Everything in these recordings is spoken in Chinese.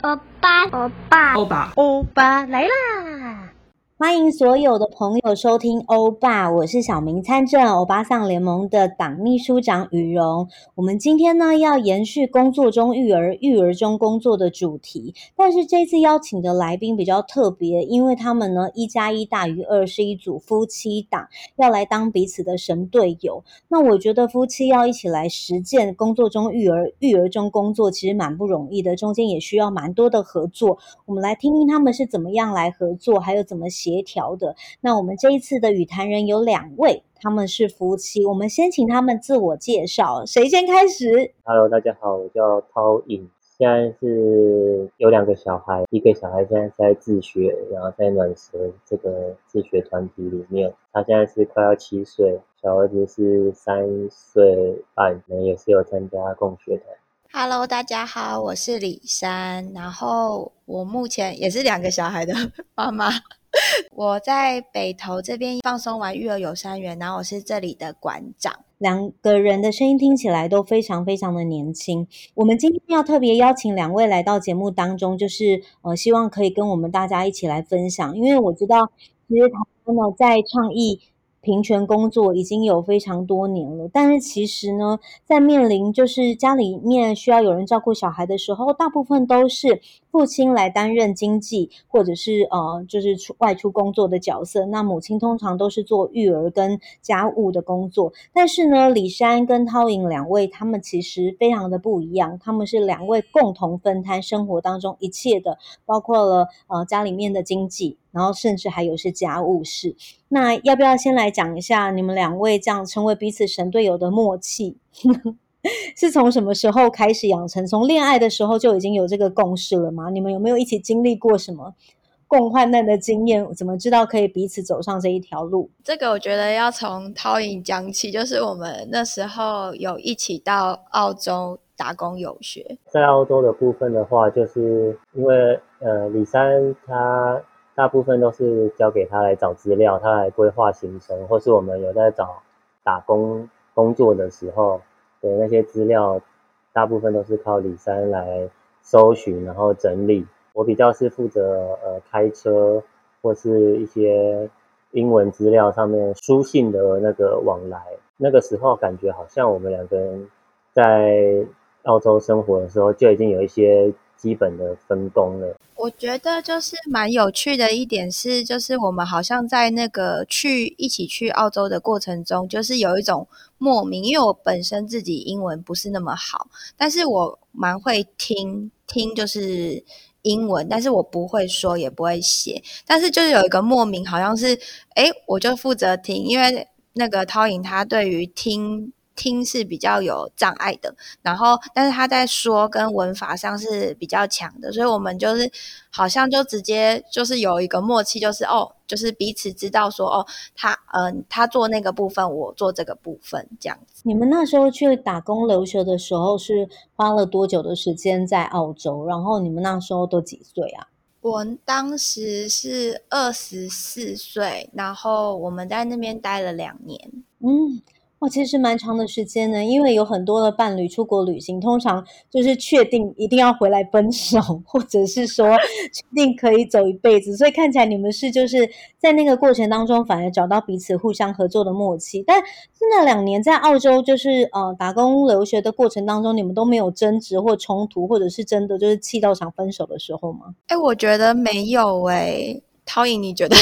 欧巴，欧巴，欧巴，欧巴来啦！欢迎所有的朋友收听欧巴，我是小明参政欧巴桑联盟的党秘书长雨蓉。我们今天呢要延续工作中育儿、育儿中工作的主题，但是这次邀请的来宾比较特别，因为他们呢一加一大于二，是一组夫妻档，要来当彼此的神队友。那我觉得夫妻要一起来实践工作中育儿、育儿中工作，其实蛮不容易的，中间也需要蛮多的合作。我们来听听他们是怎么样来合作，还有怎么协调的。那我们这一次的与谈人有两位，他们是夫妻。我们先请他们自我介绍，谁先开始？Hello，大家好，我叫涛颖，现在是有两个小孩，一个小孩现在在自学，然后在暖蛇这个自学团体里面，他现在是快要七岁，小儿子是三岁半，也是有参加共学团。Hello，大家好，我是李珊，然后我目前也是两个小孩的妈妈。我在北投这边放松完育儿友善园，然后我是这里的馆长。两个人的声音听起来都非常非常的年轻。我们今天要特别邀请两位来到节目当中，就是呃，希望可以跟我们大家一起来分享，因为我知道其实他们呢在倡议。平权工作已经有非常多年了，但是其实呢，在面临就是家里面需要有人照顾小孩的时候，大部分都是父亲来担任经济或者是呃，就是出外出工作的角色。那母亲通常都是做育儿跟家务的工作。但是呢，李珊跟涛颖两位，他们其实非常的不一样，他们是两位共同分摊生活当中一切的，包括了呃家里面的经济。然后甚至还有是家务事，那要不要先来讲一下你们两位这样成为彼此神队友的默契，是从什么时候开始养成？从恋爱的时候就已经有这个共识了吗？你们有没有一起经历过什么共患难的经验？怎么知道可以彼此走上这一条路？这个我觉得要从涛颖讲起，就是我们那时候有一起到澳洲打工游学。在澳洲的部分的话，就是因为呃李三他。大部分都是交给他来找资料，他来规划行程，或是我们有在找打工工作的时候，对那些资料，大部分都是靠李三来搜寻，然后整理。我比较是负责呃开车或是一些英文资料上面书信的那个往来。那个时候感觉好像我们两个人在澳洲生活的时候就已经有一些。基本的分工了。我觉得就是蛮有趣的一点是，就是我们好像在那个去一起去澳洲的过程中，就是有一种莫名，因为我本身自己英文不是那么好，但是我蛮会听听就是英文，但是我不会说也不会写，但是就是有一个莫名，好像是诶，我就负责听，因为那个涛颖他对于听。听是比较有障碍的，然后但是他在说跟文法上是比较强的，所以我们就是好像就直接就是有一个默契，就是哦，就是彼此知道说哦，他嗯、呃，他做那个部分，我做这个部分，这样子。你们那时候去打工留学的时候是花了多久的时间在澳洲？然后你们那时候都几岁啊？我当时是二十四岁，然后我们在那边待了两年。嗯。哇，其实蛮长的时间呢，因为有很多的伴侣出国旅行，通常就是确定一定要回来分手，或者是说确定可以走一辈子，所以看起来你们是就是在那个过程当中反而找到彼此互相合作的默契。但是那两年在澳洲就是呃打工留学的过程当中，你们都没有争执或冲突，或者是真的就是气到想分手的时候吗？哎，我觉得没有哎，涛颖你觉得？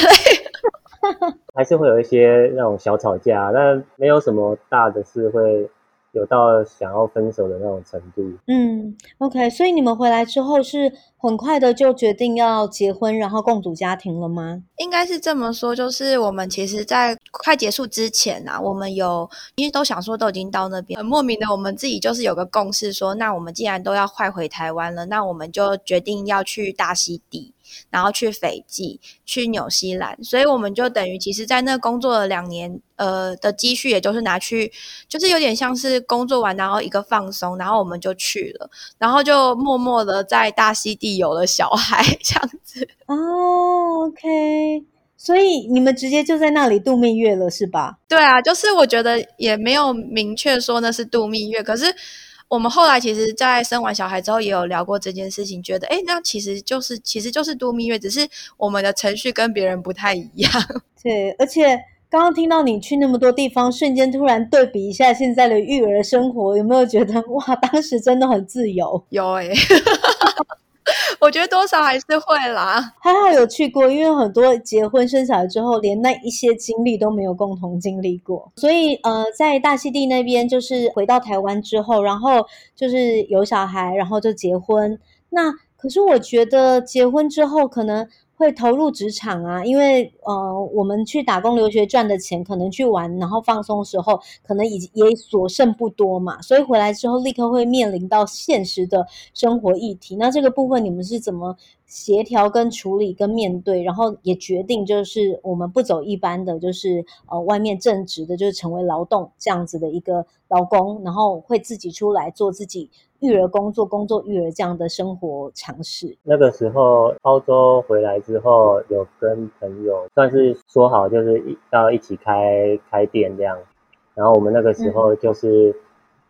还是会有一些那种小吵架，但没有什么大的事会有到想要分手的那种程度。嗯，OK，所以你们回来之后是很快的就决定要结婚，然后共组家庭了吗？应该是这么说，就是我们其实，在快结束之前啊，我们有因为都想说都已经到那边，很莫名的，我们自己就是有个共识说，那我们既然都要快回台湾了，那我们就决定要去大溪地。然后去斐济，去纽西兰，所以我们就等于其实，在那工作了两年，呃的积蓄，也就是拿去，就是有点像是工作完，然后一个放松，然后我们就去了，然后就默默的在大溪地有了小孩，这样子。哦，OK，所以你们直接就在那里度蜜月了，是吧？对啊，就是我觉得也没有明确说那是度蜜月，可是我们后来其实，在生完小孩之后也有聊过这件事情，觉得哎，那其实就是其实就是度蜜月，只是我们的程序跟别人不太一样。对，而且刚刚听到你去那么多地方，瞬间突然对比一下现在的育儿生活，有没有觉得哇，当时真的很自由？有哎。我觉得多少还是会啦，还好有去过，因为很多结婚生小孩之后，连那一些经历都没有共同经历过，所以呃，在大溪地那边，就是回到台湾之后，然后就是有小孩，然后就结婚。那可是我觉得结婚之后可能。会投入职场啊，因为呃，我们去打工留学赚的钱，可能去玩，然后放松时候，可能也也所剩不多嘛，所以回来之后立刻会面临到现实的生活议题。那这个部分你们是怎么协调、跟处理、跟面对？然后也决定就是我们不走一般的，就是呃外面正职的，就是成为劳动这样子的一个劳工，然后会自己出来做自己。育儿工作、工作育儿这样的生活尝试。那个时候，澳洲回来之后，有跟朋友算是说好，就是要一起开开店这样。然后我们那个时候就是，嗯、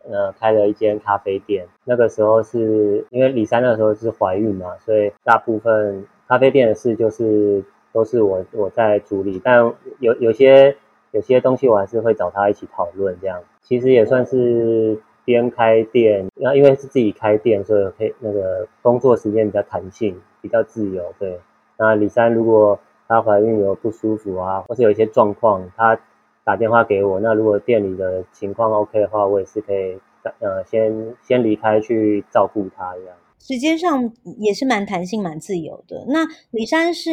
呃，开了一间咖啡店。那个时候是因为李三那时候是怀孕嘛，所以大部分咖啡店的事就是都是我我在处理。但有有些有些东西我还是会找他一起讨论这样。其实也算是。边开店，然后因为是自己开店，所以可以那个工作时间比较弹性，比较自由。对，那李三如果她怀孕有不舒服啊，或是有一些状况，她打电话给我，那如果店里的情况 OK 的话，我也是可以呃先先离开去照顾他这样。时间上也是蛮弹性、蛮自由的。那李珊是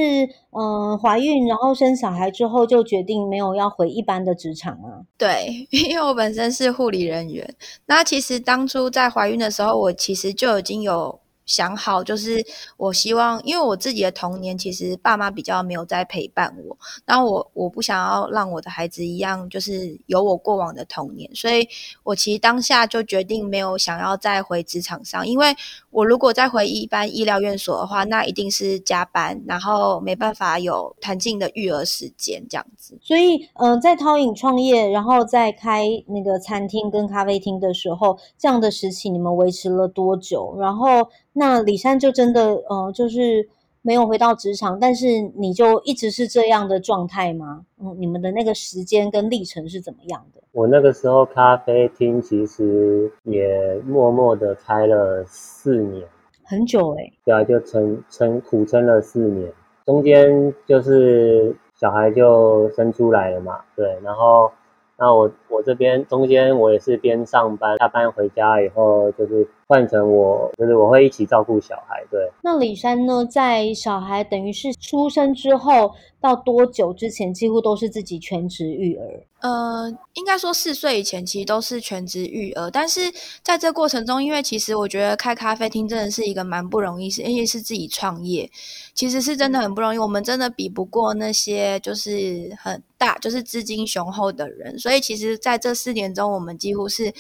嗯、呃、怀孕，然后生小孩之后就决定没有要回一般的职场啊？对，因为我本身是护理人员。那其实当初在怀孕的时候，我其实就已经有。想好就是，我希望，因为我自己的童年其实爸妈比较没有在陪伴我，那我我不想要让我的孩子一样，就是有我过往的童年，所以我其实当下就决定没有想要再回职场上，因为我如果再回一般医疗院所的话，那一定是加班，然后没办法有弹性的育儿时间这样子。所以，嗯、在涛影创业，然后在开那个餐厅跟咖啡厅的时候，这样的时期你们维持了多久？然后。那李珊就真的，呃，就是没有回到职场，但是你就一直是这样的状态吗？嗯，你们的那个时间跟历程是怎么样的？我那个时候咖啡厅其实也默默的开了四年，很久哎、欸。对啊，就撑撑苦撑了四年，中间就是小孩就生出来了嘛，对，然后。那我我这边中间我也是边上班，下班回家以后就是换成我，就是我会一起照顾小孩。对。那李珊呢，在小孩等于是出生之后到多久之前，几乎都是自己全职育儿？呃，应该说四岁以前其实都是全职育儿，但是在这过程中，因为其实我觉得开咖啡厅真的是一个蛮不容易，是因为是自己创业，其实是真的很不容易。我们真的比不过那些就是很。大就是资金雄厚的人，所以其实在这四年中，我们几乎是，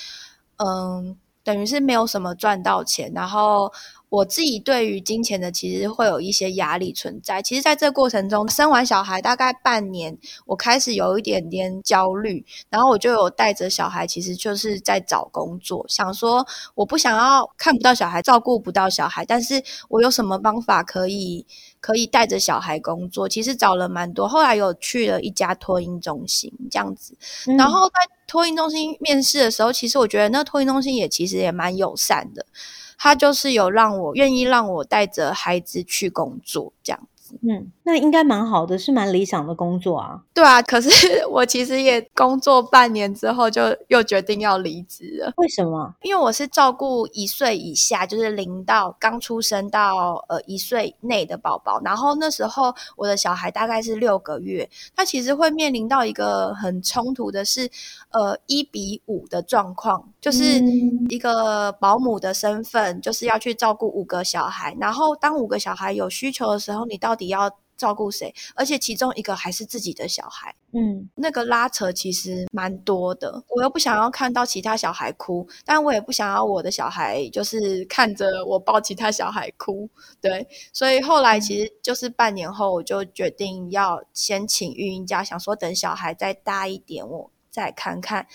嗯，等于是没有什么赚到钱，然后。我自己对于金钱的其实会有一些压力存在。其实，在这过程中，生完小孩大概半年，我开始有一点点焦虑，然后我就有带着小孩，其实就是在找工作，想说我不想要看不到小孩，照顾不到小孩，但是我有什么方法可以可以带着小孩工作？其实找了蛮多，后来有去了一家托婴中心这样子，然后在托婴中心面试的时候，其实我觉得那托婴中心也其实也蛮友善的。他就是有让我愿意让我带着孩子去工作，这样。嗯，那应该蛮好的，是蛮理想的工作啊。对啊，可是 我其实也工作半年之后，就又决定要离职了。为什么？因为我是照顾一岁以下，就是零到刚出生到呃一岁内的宝宝。然后那时候我的小孩大概是六个月，他其实会面临到一个很冲突的是，呃一比五的状况，就是一个保姆的身份，就是要去照顾五个小孩。然后当五个小孩有需求的时候，你到底要照顾谁？而且其中一个还是自己的小孩，嗯，那个拉扯其实蛮多的。我又不想要看到其他小孩哭，但我也不想要我的小孩就是看着我抱其他小孩哭，对。所以后来其实就是半年后，我就决定要先请育婴假，想说等小孩再大一点，我再看看，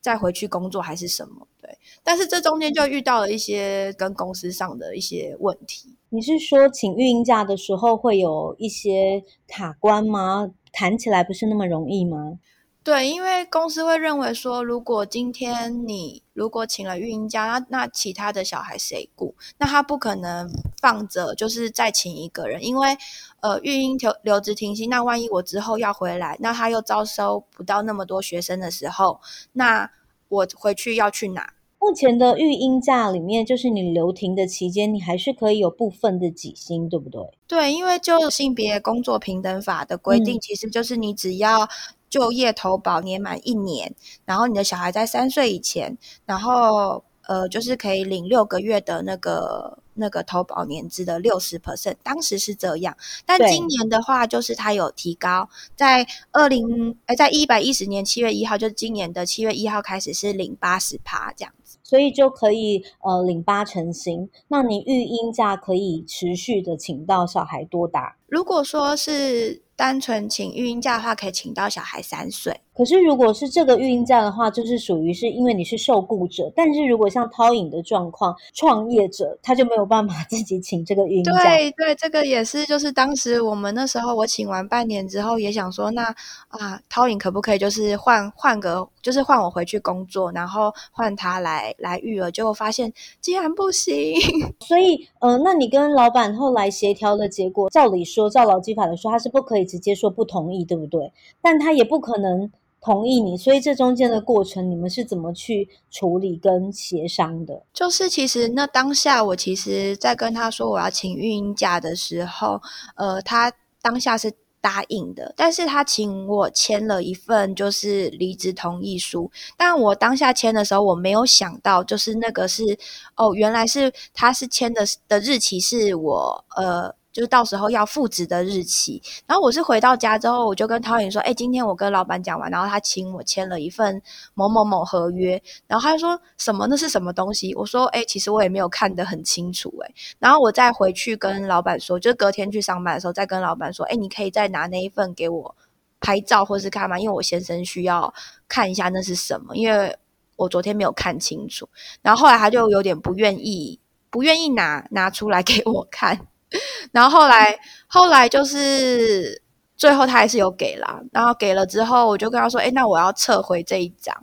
再回去工作还是什么，对。但是这中间就遇到了一些跟公司上的一些问题。你是说请育婴假的时候会有一些卡关吗？谈起来不是那么容易吗？对，因为公司会认为说，如果今天你如果请了育婴假，那那其他的小孩谁顾？那他不可能放着，就是再请一个人，因为呃，育婴留留职停薪，那万一我之后要回来，那他又招收不到那么多学生的时候，那我回去要去哪？目前的育婴假里面，就是你留停的期间，你还是可以有部分的给薪，对不对？对，因为就性别工作平等法的规定，嗯、其实就是你只要就业投保年满一年，然后你的小孩在三岁以前，然后呃，就是可以领六个月的那个。那个投保年资的六十 percent，当时是这样，但今年的话，就是它有提高，在二零哎，在一百一十年七月一号，就是今年的七月一号开始是领八十趴这样子，所以就可以呃领八成新。那你育婴假可以持续的请到小孩多大？如果说是单纯请育婴假的话，可以请到小孩三岁。可是，如果是这个育婴假的话，就是属于是因为你是受雇者。但是如果像涛影的状况，创业者他就没有办法 自己请这个育婴假。对对，这个也是，就是当时我们那时候我请完半年之后，也想说，那啊，涛影可不可以就是换换个，就是换我回去工作，然后换他来来育儿？结果发现竟然不行。所以，呃，那你跟老板后来协调的结果，照理说，照劳基法来说，他是不可以直接说不同意，对不对？但他也不可能。同意你，所以这中间的过程，你们是怎么去处理跟协商的？就是其实那当下，我其实在跟他说我要请育婴假的时候，呃，他当下是答应的，但是他请我签了一份就是离职同意书，但我当下签的时候，我没有想到，就是那个是哦，原来是他是签的的日期是我呃。就是到时候要复职的日期，然后我是回到家之后，我就跟涛颖说：“哎，今天我跟老板讲完，然后他请我签了一份某某某合约。”然后他就说什么？那是什么东西？我说：“哎，其实我也没有看得很清楚。”哎，然后我再回去跟老板说，就隔天去上班的时候再跟老板说：“哎，你可以再拿那一份给我拍照或是看吗？因为我先生需要看一下那是什么，因为我昨天没有看清楚。”然后后来他就有点不愿意，不愿意拿拿出来给我看。然后后来，后来就是最后他还是有给啦。然后给了之后，我就跟他说：“哎，那我要撤回这一张。”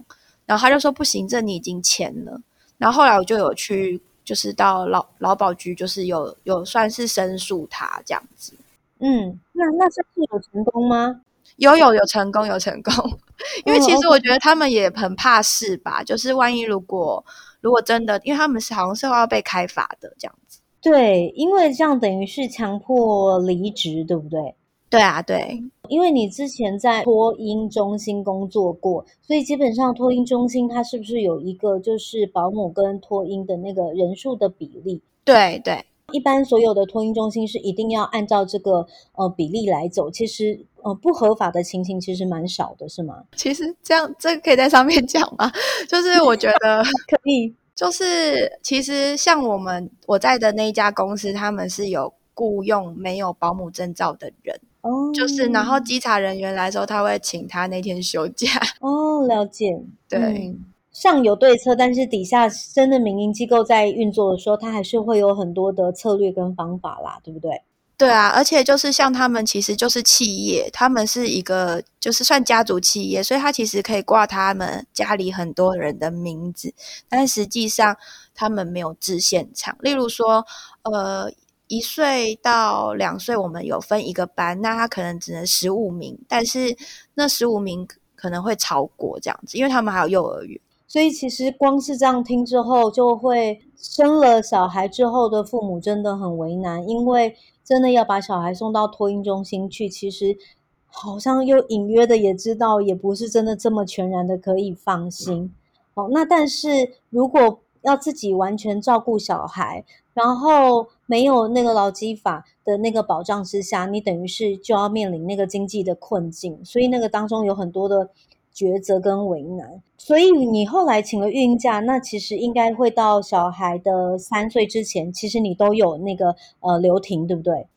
然后他就说：“不行，这你已经签了。”然后后来我就有去，就是到劳劳保局，就是有有算是申诉他这样子。嗯，那那申诉有成功吗？有有有成功有成功，因为其实我觉得他们也很怕事吧，就是万一如果如果真的，因为他们是好像是要被开罚的这样子。对，因为这样等于是强迫离职，对不对？对啊，对，因为你之前在托婴中心工作过，所以基本上托婴中心它是不是有一个就是保姆跟托婴的那个人数的比例？对对，一般所有的托婴中心是一定要按照这个呃比例来走。其实呃不合法的情形其实蛮少的，是吗？其实这样这个可以在上面讲吗？就是我觉得 可以。就是其实像我们我在的那一家公司，他们是有雇佣没有保姆证照的人，哦，就是然后稽查人员来的时候，他会请他那天休假。哦，了解，对，嗯，上有对策，但是底下真的民营机构在运作的时候，他还是会有很多的策略跟方法啦，对不对？对啊，而且就是像他们其实就是企业，他们是一个就是算家族企业，所以他其实可以挂他们家里很多人的名字，但实际上他们没有制现场。例如说，呃，一岁到两岁我们有分一个班，那他可能只能十五名，但是那十五名可能会超过这样子，因为他们还有幼儿园。所以其实光是这样听之后，就会生了小孩之后的父母真的很为难，因为。真的要把小孩送到托婴中心去，其实好像又隐约的也知道，也不是真的这么全然的可以放心。哦，那但是如果要自己完全照顾小孩，然后没有那个劳基法的那个保障之下，你等于是就要面临那个经济的困境，所以那个当中有很多的抉择跟为难。所以你后来请了孕假，那其实应该会到小孩的三岁之前，其实你都有那个呃留停，对不对？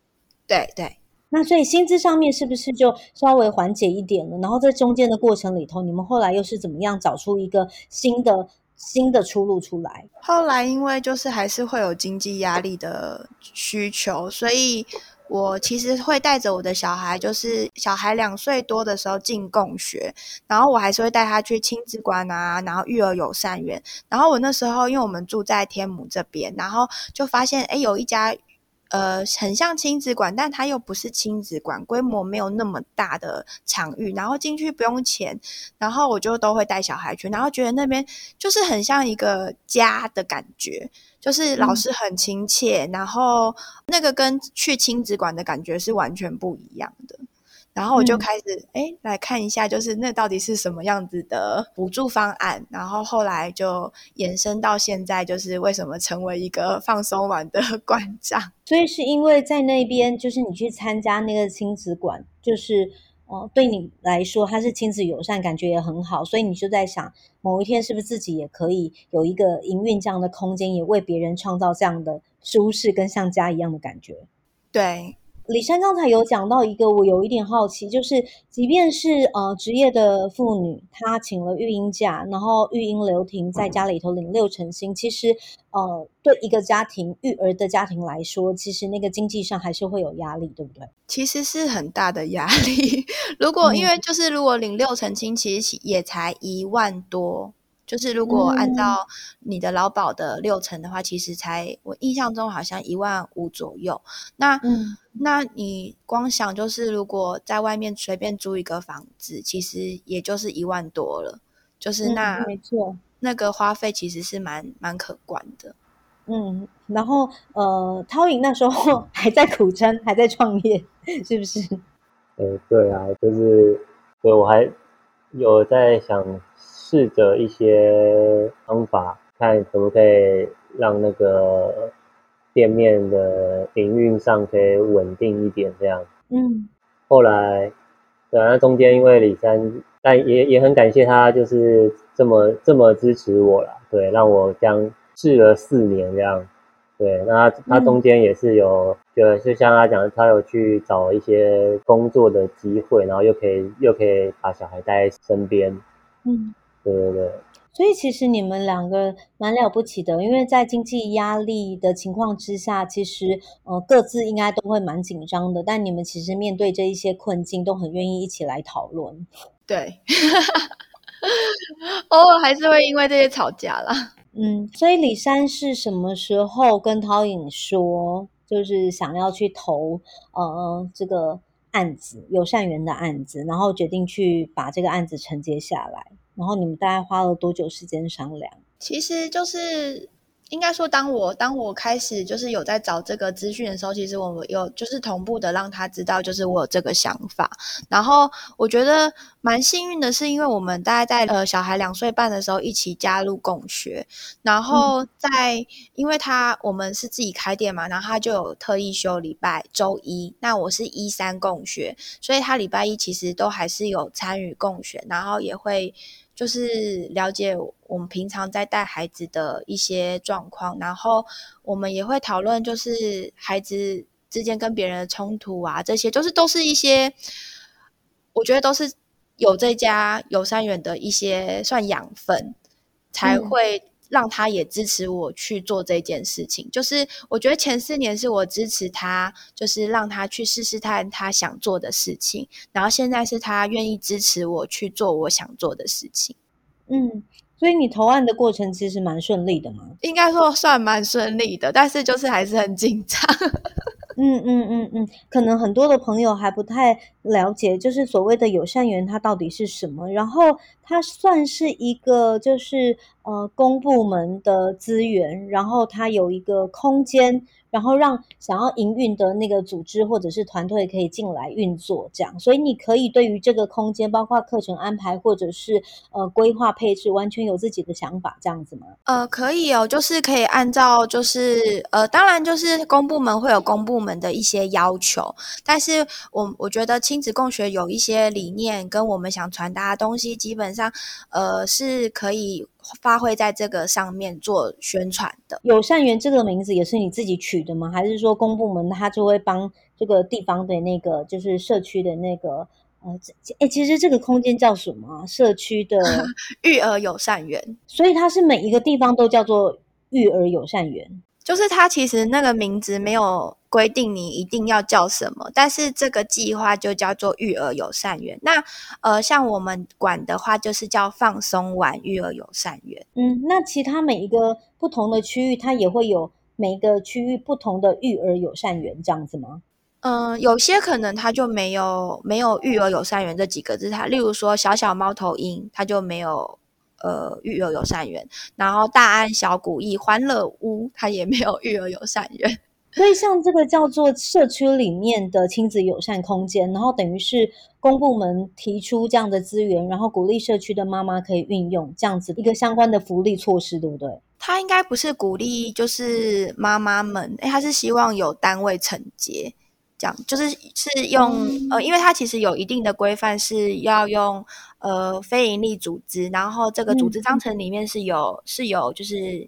对对。那所以薪资上面是不是就稍微缓解一点了？然后在中间的过程里头，你们后来又是怎么样找出一个新的新的出路出来？后来因为就是还是会有经济压力的需求，所以我其实会带着我的小孩，就是小孩两岁多的时候进共学，然后我还是会带他去亲子馆啊，然后育儿友善园。然后我那时候因为我们住在天母这边，然后就发现诶有一家。呃，很像亲子馆，但它又不是亲子馆，规模没有那么大的场域，然后进去不用钱，然后我就都会带小孩去，然后觉得那边就是很像一个家的感觉，就是老师很亲切，嗯、然后那个跟去亲子馆的感觉是完全不一样的。然后我就开始哎、嗯，来看一下，就是那到底是什么样子的补助方案。然后后来就延伸到现在，就是为什么成为一个放松玩的 馆长。所以是因为在那边，就是你去参加那个亲子馆，就是哦，对你来说他是亲子友善，感觉也很好。所以你就在想，某一天是不是自己也可以有一个营运这样的空间，也为别人创造这样的舒适跟像家一样的感觉？对。里珊刚才有讲到一个，我有一点好奇，就是即便是呃职业的妇女，她请了育婴假，然后育婴留停，在家里头领六成薪，其实呃对一个家庭育儿的家庭来说，其实那个经济上还是会有压力，对不对？其实是很大的压力。如果、嗯、因为就是如果领六成薪，其实也才一万多。就是如果按照你的劳保的六成的话，嗯、其实才我印象中好像一万五左右。那、嗯、那你光想就是如果在外面随便租一个房子，其实也就是一万多了。就是那、嗯、没错，那个花费其实是蛮蛮可观的。嗯，然后呃，涛颖那时候 还在苦撑，还在创业，是不是？呃，对啊，就是对我还有在想。试着一些方法，看可不可以让那个店面的营运上可以稳定一点，这样。嗯。后来，对啊，那中间因为李三，但也也很感谢他，就是这么这么支持我啦。对，让我这样试了四年这样。对，那他他中间也是有，就、嗯、就像他讲，他有去找一些工作的机会，然后又可以又可以把小孩带在身边。嗯。对对对，所以其实你们两个蛮了不起的，因为在经济压力的情况之下，其实呃各自应该都会蛮紧张的，但你们其实面对这一些困境，都很愿意一起来讨论。对，偶尔还是会因为这些吵架啦。嗯，所以李珊是什么时候跟涛颖说，就是想要去投呃这个案子友善园的案子，然后决定去把这个案子承接下来？然后你们大概花了多久时间商量？其实就是应该说，当我当我开始就是有在找这个资讯的时候，其实我们有就是同步的让他知道，就是我有这个想法。然后我觉得蛮幸运的是，因为我们大概在呃小孩两岁半的时候一起加入共学，然后在、嗯、因为他我们是自己开店嘛，然后他就有特意休礼拜周一，那我是一三共学，所以他礼拜一其实都还是有参与共学，然后也会。就是了解我们平常在带孩子的一些状况，然后我们也会讨论，就是孩子之间跟别人的冲突啊，这些就是都是一些，我觉得都是有这家有善园的一些算养分，才会。让他也支持我去做这件事情，就是我觉得前四年是我支持他，就是让他去试试看他想做的事情，然后现在是他愿意支持我去做我想做的事情。嗯，所以你投案的过程其实蛮顺利的吗？应该说算蛮顺利的，但是就是还是很紧张。嗯嗯嗯嗯，可能很多的朋友还不太了解，就是所谓的友善园它到底是什么。然后它算是一个就是呃公部门的资源，然后它有一个空间然后让想要营运的那个组织或者是团队可以进来运作，这样。所以你可以对于这个空间，包括课程安排或者是呃规划配置，完全有自己的想法，这样子吗？呃，可以哦，就是可以按照就是呃，当然就是公部门会有公部门的一些要求，但是我我觉得亲子共学有一些理念跟我们想传达的东西，基本上呃是可以。发挥在这个上面做宣传的。友善园这个名字也是你自己取的吗？还是说公部门他就会帮这个地方的那个就是社区的那个呃，哎，其实这个空间叫什么？社区的 育儿友善园，所以它是每一个地方都叫做育儿友善园。就是它其实那个名字没有规定你一定要叫什么，但是这个计划就叫做育儿友善园。那呃，像我们管的话，就是叫放松玩育儿友善园。嗯，那其他每一个不同的区域，它也会有每一个区域不同的育儿友善园这样子吗？嗯、呃，有些可能它就没有没有育儿友善园这几个字，它例如说小小猫头鹰，它就没有。呃，育儿友善园，然后大安小古意欢乐屋，它也没有育儿友善园。所以像这个叫做社区里面的亲子友善空间，然后等于是公部门提出这样的资源，然后鼓励社区的妈妈可以运用这样子一个相关的福利措施，对不对？他应该不是鼓励，就是妈妈们，诶，他是希望有单位承接。这样就是是用、嗯、呃，因为它其实有一定的规范，是要用呃非营利组织，然后这个组织章程里面是有、嗯、是有就是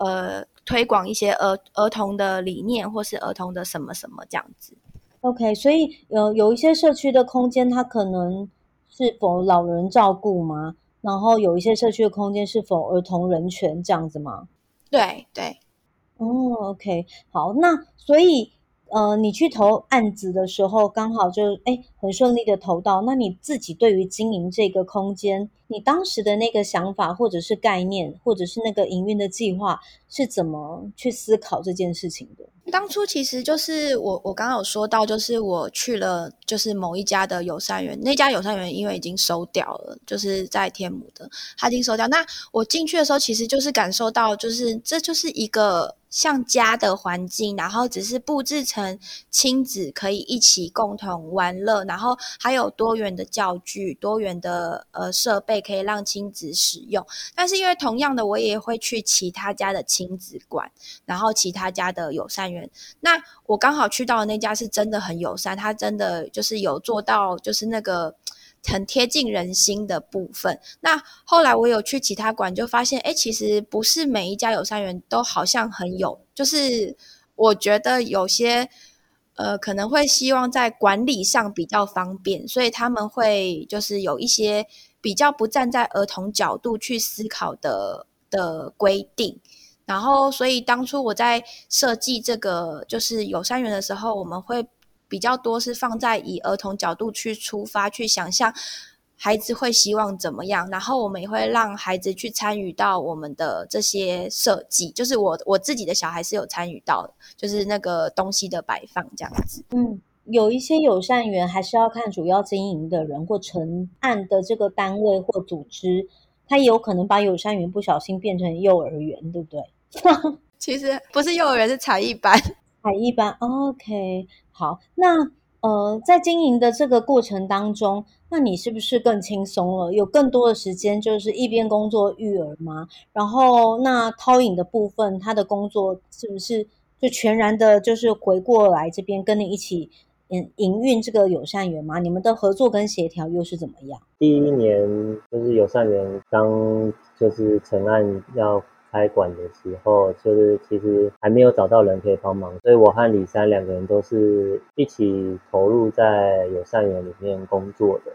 呃推广一些儿儿童的理念，或是儿童的什么什么这样子。OK，所以有有一些社区的空间，它可能是否老人照顾吗？然后有一些社区的空间是否儿童人权这样子吗？对对，哦，OK，好，那所以。呃，你去投案子的时候，刚好就诶很顺利的投到。那你自己对于经营这个空间，你当时的那个想法，或者是概念，或者是那个营运的计划，是怎么去思考这件事情的？当初其实就是我，我刚刚有说到，就是我去了，就是某一家的友善园，那家友善园因为已经收掉了，就是在天母的，它已经收掉。那我进去的时候，其实就是感受到，就是这就是一个。像家的环境，然后只是布置成亲子可以一起共同玩乐，然后还有多元的教具、多元的呃设备可以让亲子使用。但是因为同样的，我也会去其他家的亲子馆，然后其他家的友善园。那我刚好去到的那家是真的很友善，他真的就是有做到就是那个。很贴近人心的部分。那后来我有去其他馆，就发现，哎，其实不是每一家友善园都好像很有，就是我觉得有些呃可能会希望在管理上比较方便，所以他们会就是有一些比较不站在儿童角度去思考的的规定。然后，所以当初我在设计这个就是友善园的时候，我们会。比较多是放在以儿童角度去出发，去想象孩子会希望怎么样，然后我们也会让孩子去参与到我们的这些设计。就是我我自己的小孩是有参与到的，就是那个东西的摆放这样子。嗯，有一些友善园还是要看主要经营的人或承案的这个单位或组织，他也有可能把友善园不小心变成幼儿园，对不对？其实不是幼儿园，是才艺班。还一般，OK。好，那呃，在经营的这个过程当中，那你是不是更轻松了？有更多的时间，就是一边工作育儿吗？然后，那涛影的部分，他的工作是不是就全然的，就是回过来这边跟你一起营营运这个友善园吗？你们的合作跟协调又是怎么样？第一年就是友善园刚就是成案要。开馆的时候，就是其实还没有找到人可以帮忙，所以我和李三两个人都是一起投入在友善园里面工作的。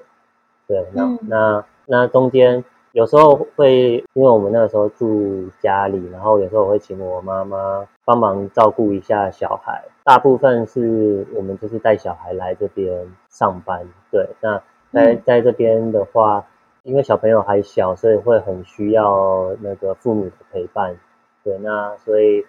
对，那、嗯、那那中间有时候会，因为我们那个时候住家里，然后有时候我会请我妈妈帮忙照顾一下小孩。大部分是我们就是带小孩来这边上班。对，那在在这边的话。因为小朋友还小，所以会很需要那个父母的陪伴。对，那所以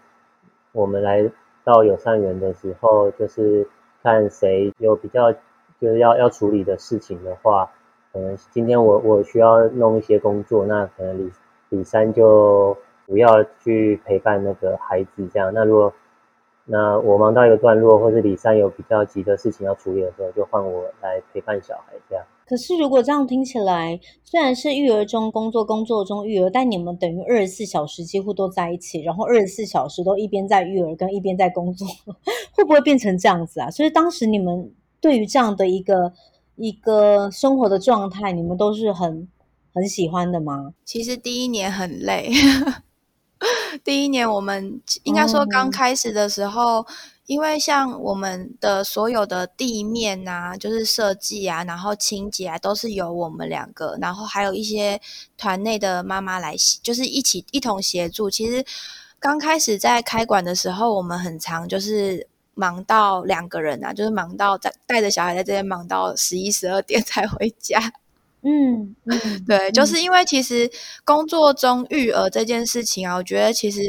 我们来到友善园的时候，就是看谁有比较就是要要处理的事情的话，可能今天我我需要弄一些工作，那可能李李三就不要去陪伴那个孩子这样。那如果那我忙到一个段落，或是李三有比较急的事情要处理的时候，就换我来陪伴小孩这样。可是如果这样听起来，虽然是育儿中工作，工作中育儿，但你们等于二十四小时几乎都在一起，然后二十四小时都一边在育儿跟一边在工作，会不会变成这样子啊？所以当时你们对于这样的一个一个生活的状态，你们都是很很喜欢的吗？其实第一年很累。第一年，我们应该说刚开始的时候，嗯、因为像我们的所有的地面啊，就是设计啊，然后清洁啊，都是由我们两个，然后还有一些团内的妈妈来，就是一起一同协助。其实刚开始在开馆的时候，我们很常就是忙到两个人啊，就是忙到在带着小孩在这边忙到十一十二点才回家。嗯，嗯 对，就是因为其实工作中育儿这件事情啊，我觉得其实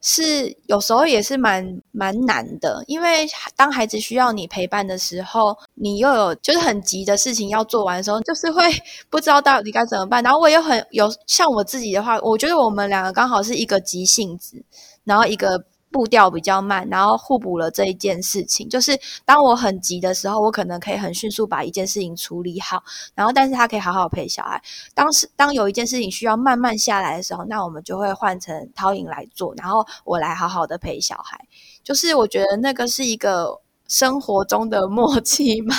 是有时候也是蛮蛮难的，因为当孩子需要你陪伴的时候，你又有就是很急的事情要做完的时候，就是会 不知道到底该怎么办。然后我也很有像我自己的话，我觉得我们两个刚好是一个急性子，然后一个。步调比较慢，然后互补了这一件事情。就是当我很急的时候，我可能可以很迅速把一件事情处理好，然后但是他可以好好陪小孩。当时当有一件事情需要慢慢下来的时候，那我们就会换成涛颖来做，然后我来好好的陪小孩。就是我觉得那个是一个生活中的默契嘛。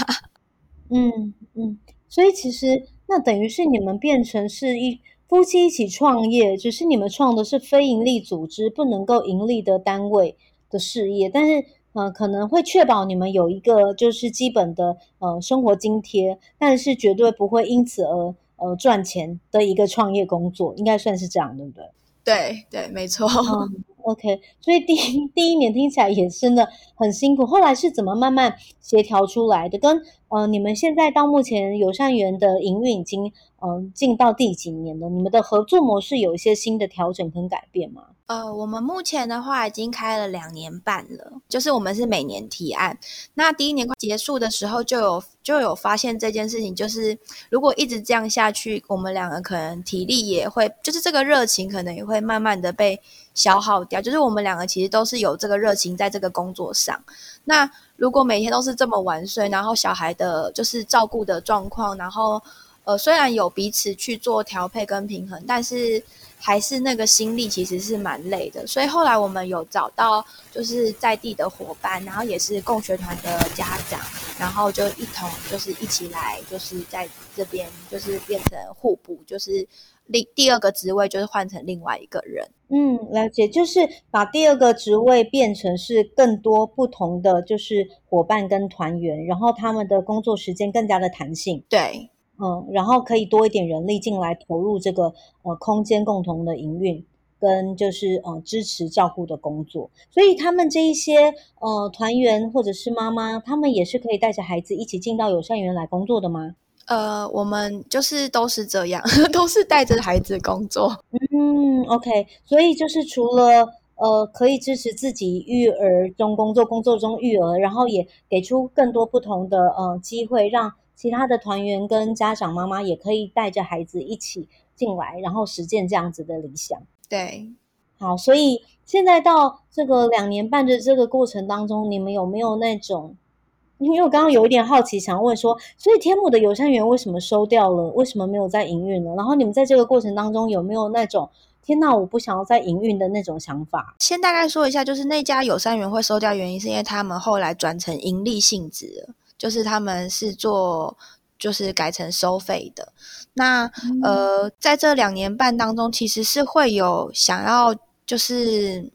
嗯嗯，所以其实那等于是你们变成是一。夫妻一起创业，只是你们创的是非营利组织，不能够盈利的单位的事业，但是呃可能会确保你们有一个就是基本的呃生活津贴，但是绝对不会因此而呃赚钱的一个创业工作，应该算是这样，对不对？对对，没错。嗯，OK，所以第一第一年听起来也真的很辛苦，后来是怎么慢慢协调出来的？跟呃你们现在到目前友善园的营运已经。嗯，进到第几年了？你们的合作模式有一些新的调整跟改变吗？呃，我们目前的话已经开了两年半了，就是我们是每年提案。那第一年快结束的时候，就有就有发现这件事情，就是如果一直这样下去，我们两个可能体力也会，就是这个热情可能也会慢慢的被消耗掉。就是我们两个其实都是有这个热情在这个工作上。那如果每天都是这么晚睡，然后小孩的就是照顾的状况，然后。呃，虽然有彼此去做调配跟平衡，但是还是那个心力其实是蛮累的。所以后来我们有找到就是在地的伙伴，然后也是共学团的家长，然后就一同就是一起来，就是在这边就是变成互补，就是另第二个职位就是换成另外一个人。嗯，了解，就是把第二个职位变成是更多不同的就是伙伴跟团员，然后他们的工作时间更加的弹性。对。嗯，然后可以多一点人力进来投入这个呃空间共同的营运跟就是呃支持照顾的工作，所以他们这一些呃团员或者是妈妈，他们也是可以带着孩子一起进到友善园来工作的吗？呃，我们就是都是这样，都是带着孩子工作。嗯，OK，所以就是除了呃可以支持自己育儿中工作，工作中育儿，然后也给出更多不同的呃机会让。其他的团员跟家长妈妈也可以带着孩子一起进来，然后实践这样子的理想。对，好，所以现在到这个两年半的这个过程当中，你们有没有那种？因为我刚刚有一点好奇，想问说，所以天母的友善园为什么收掉了？为什么没有在营运呢？然后你们在这个过程当中有没有那种天哪，我不想要再营运的那种想法？先大概说一下，就是那家友善园会收掉原因，是因为他们后来转成盈利性质了。就是他们是做，就是改成收费的。那、嗯、呃，在这两年半当中，其实是会有想要，就是。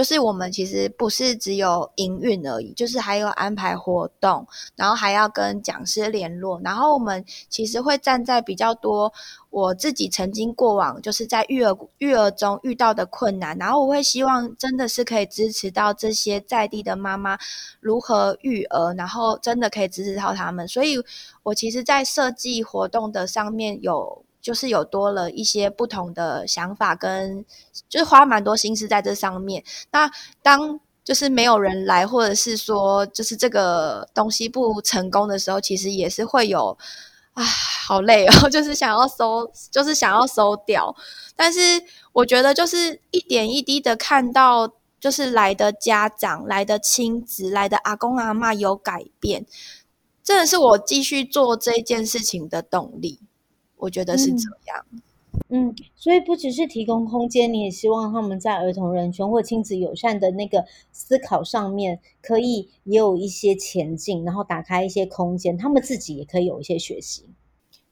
就是我们其实不是只有营运而已，就是还有安排活动，然后还要跟讲师联络，然后我们其实会站在比较多我自己曾经过往就是在育儿育儿中遇到的困难，然后我会希望真的是可以支持到这些在地的妈妈如何育儿，然后真的可以支持到他们，所以我其实，在设计活动的上面有。就是有多了一些不同的想法，跟就是花蛮多心思在这上面。那当就是没有人来，或者是说就是这个东西不成功的时候，其实也是会有啊，好累哦，就是想要收，就是想要收掉。但是我觉得就是一点一滴的看到就是来的家长、来的亲子、来的阿公阿嬷有改变，真的是我继续做这件事情的动力。我觉得是这样。嗯嗯，所以不只是提供空间，你也希望他们在儿童人权或亲子友善的那个思考上面，可以也有一些前进，然后打开一些空间，他们自己也可以有一些学习。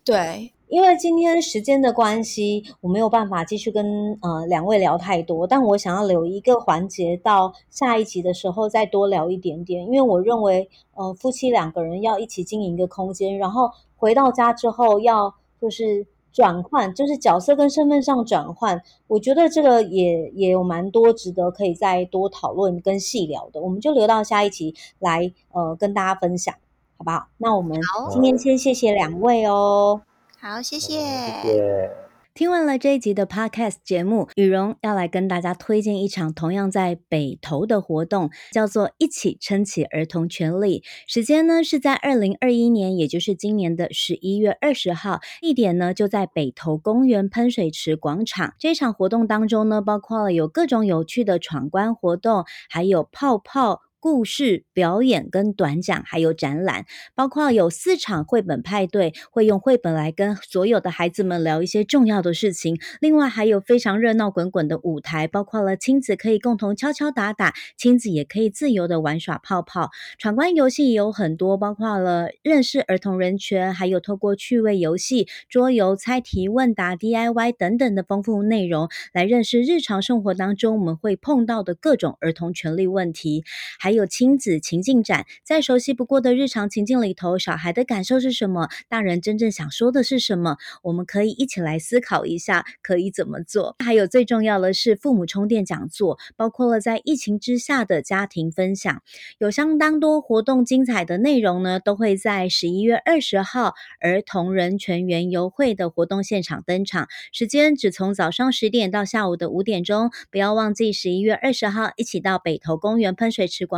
对，因为今天时间的关系，我没有办法继续跟呃两位聊太多，但我想要留一个环节到下一集的时候再多聊一点点，因为我认为呃夫妻两个人要一起经营一个空间，然后回到家之后要就是。转换就是角色跟身份上转换，我觉得这个也也有蛮多值得可以再多讨论跟细聊的，我们就留到下一期来呃跟大家分享，好不好？那我们今天先谢谢两位哦，好，谢谢。谢谢听完了这一集的 Podcast 节目，语蓉要来跟大家推荐一场同样在北投的活动，叫做“一起撑起儿童权利”。时间呢是在二零二一年，也就是今年的十一月二十号，地点呢就在北投公园喷水池广场。这场活动当中呢，包括了有各种有趣的闯关活动，还有泡泡。故事表演跟短讲，还有展览，包括有四场绘本派对，会用绘本来跟所有的孩子们聊一些重要的事情。另外还有非常热闹滚滚的舞台，包括了亲子可以共同敲敲打打，亲子也可以自由的玩耍泡泡。闯关游戏也有很多，包括了认识儿童人权，还有透过趣味游戏、桌游、猜题、问答、DIY 等等的丰富内容，来认识日常生活当中我们会碰到的各种儿童权利问题。还还有亲子情境展，在熟悉不过的日常情境里头，小孩的感受是什么？大人真正想说的是什么？我们可以一起来思考一下，可以怎么做？还有最重要的是父母充电讲座，包括了在疫情之下的家庭分享，有相当多活动精彩的内容呢，都会在十一月二十号儿童人权园游会的活动现场登场，时间只从早上十点到下午的五点钟，不要忘记十一月二十号一起到北投公园喷水池广。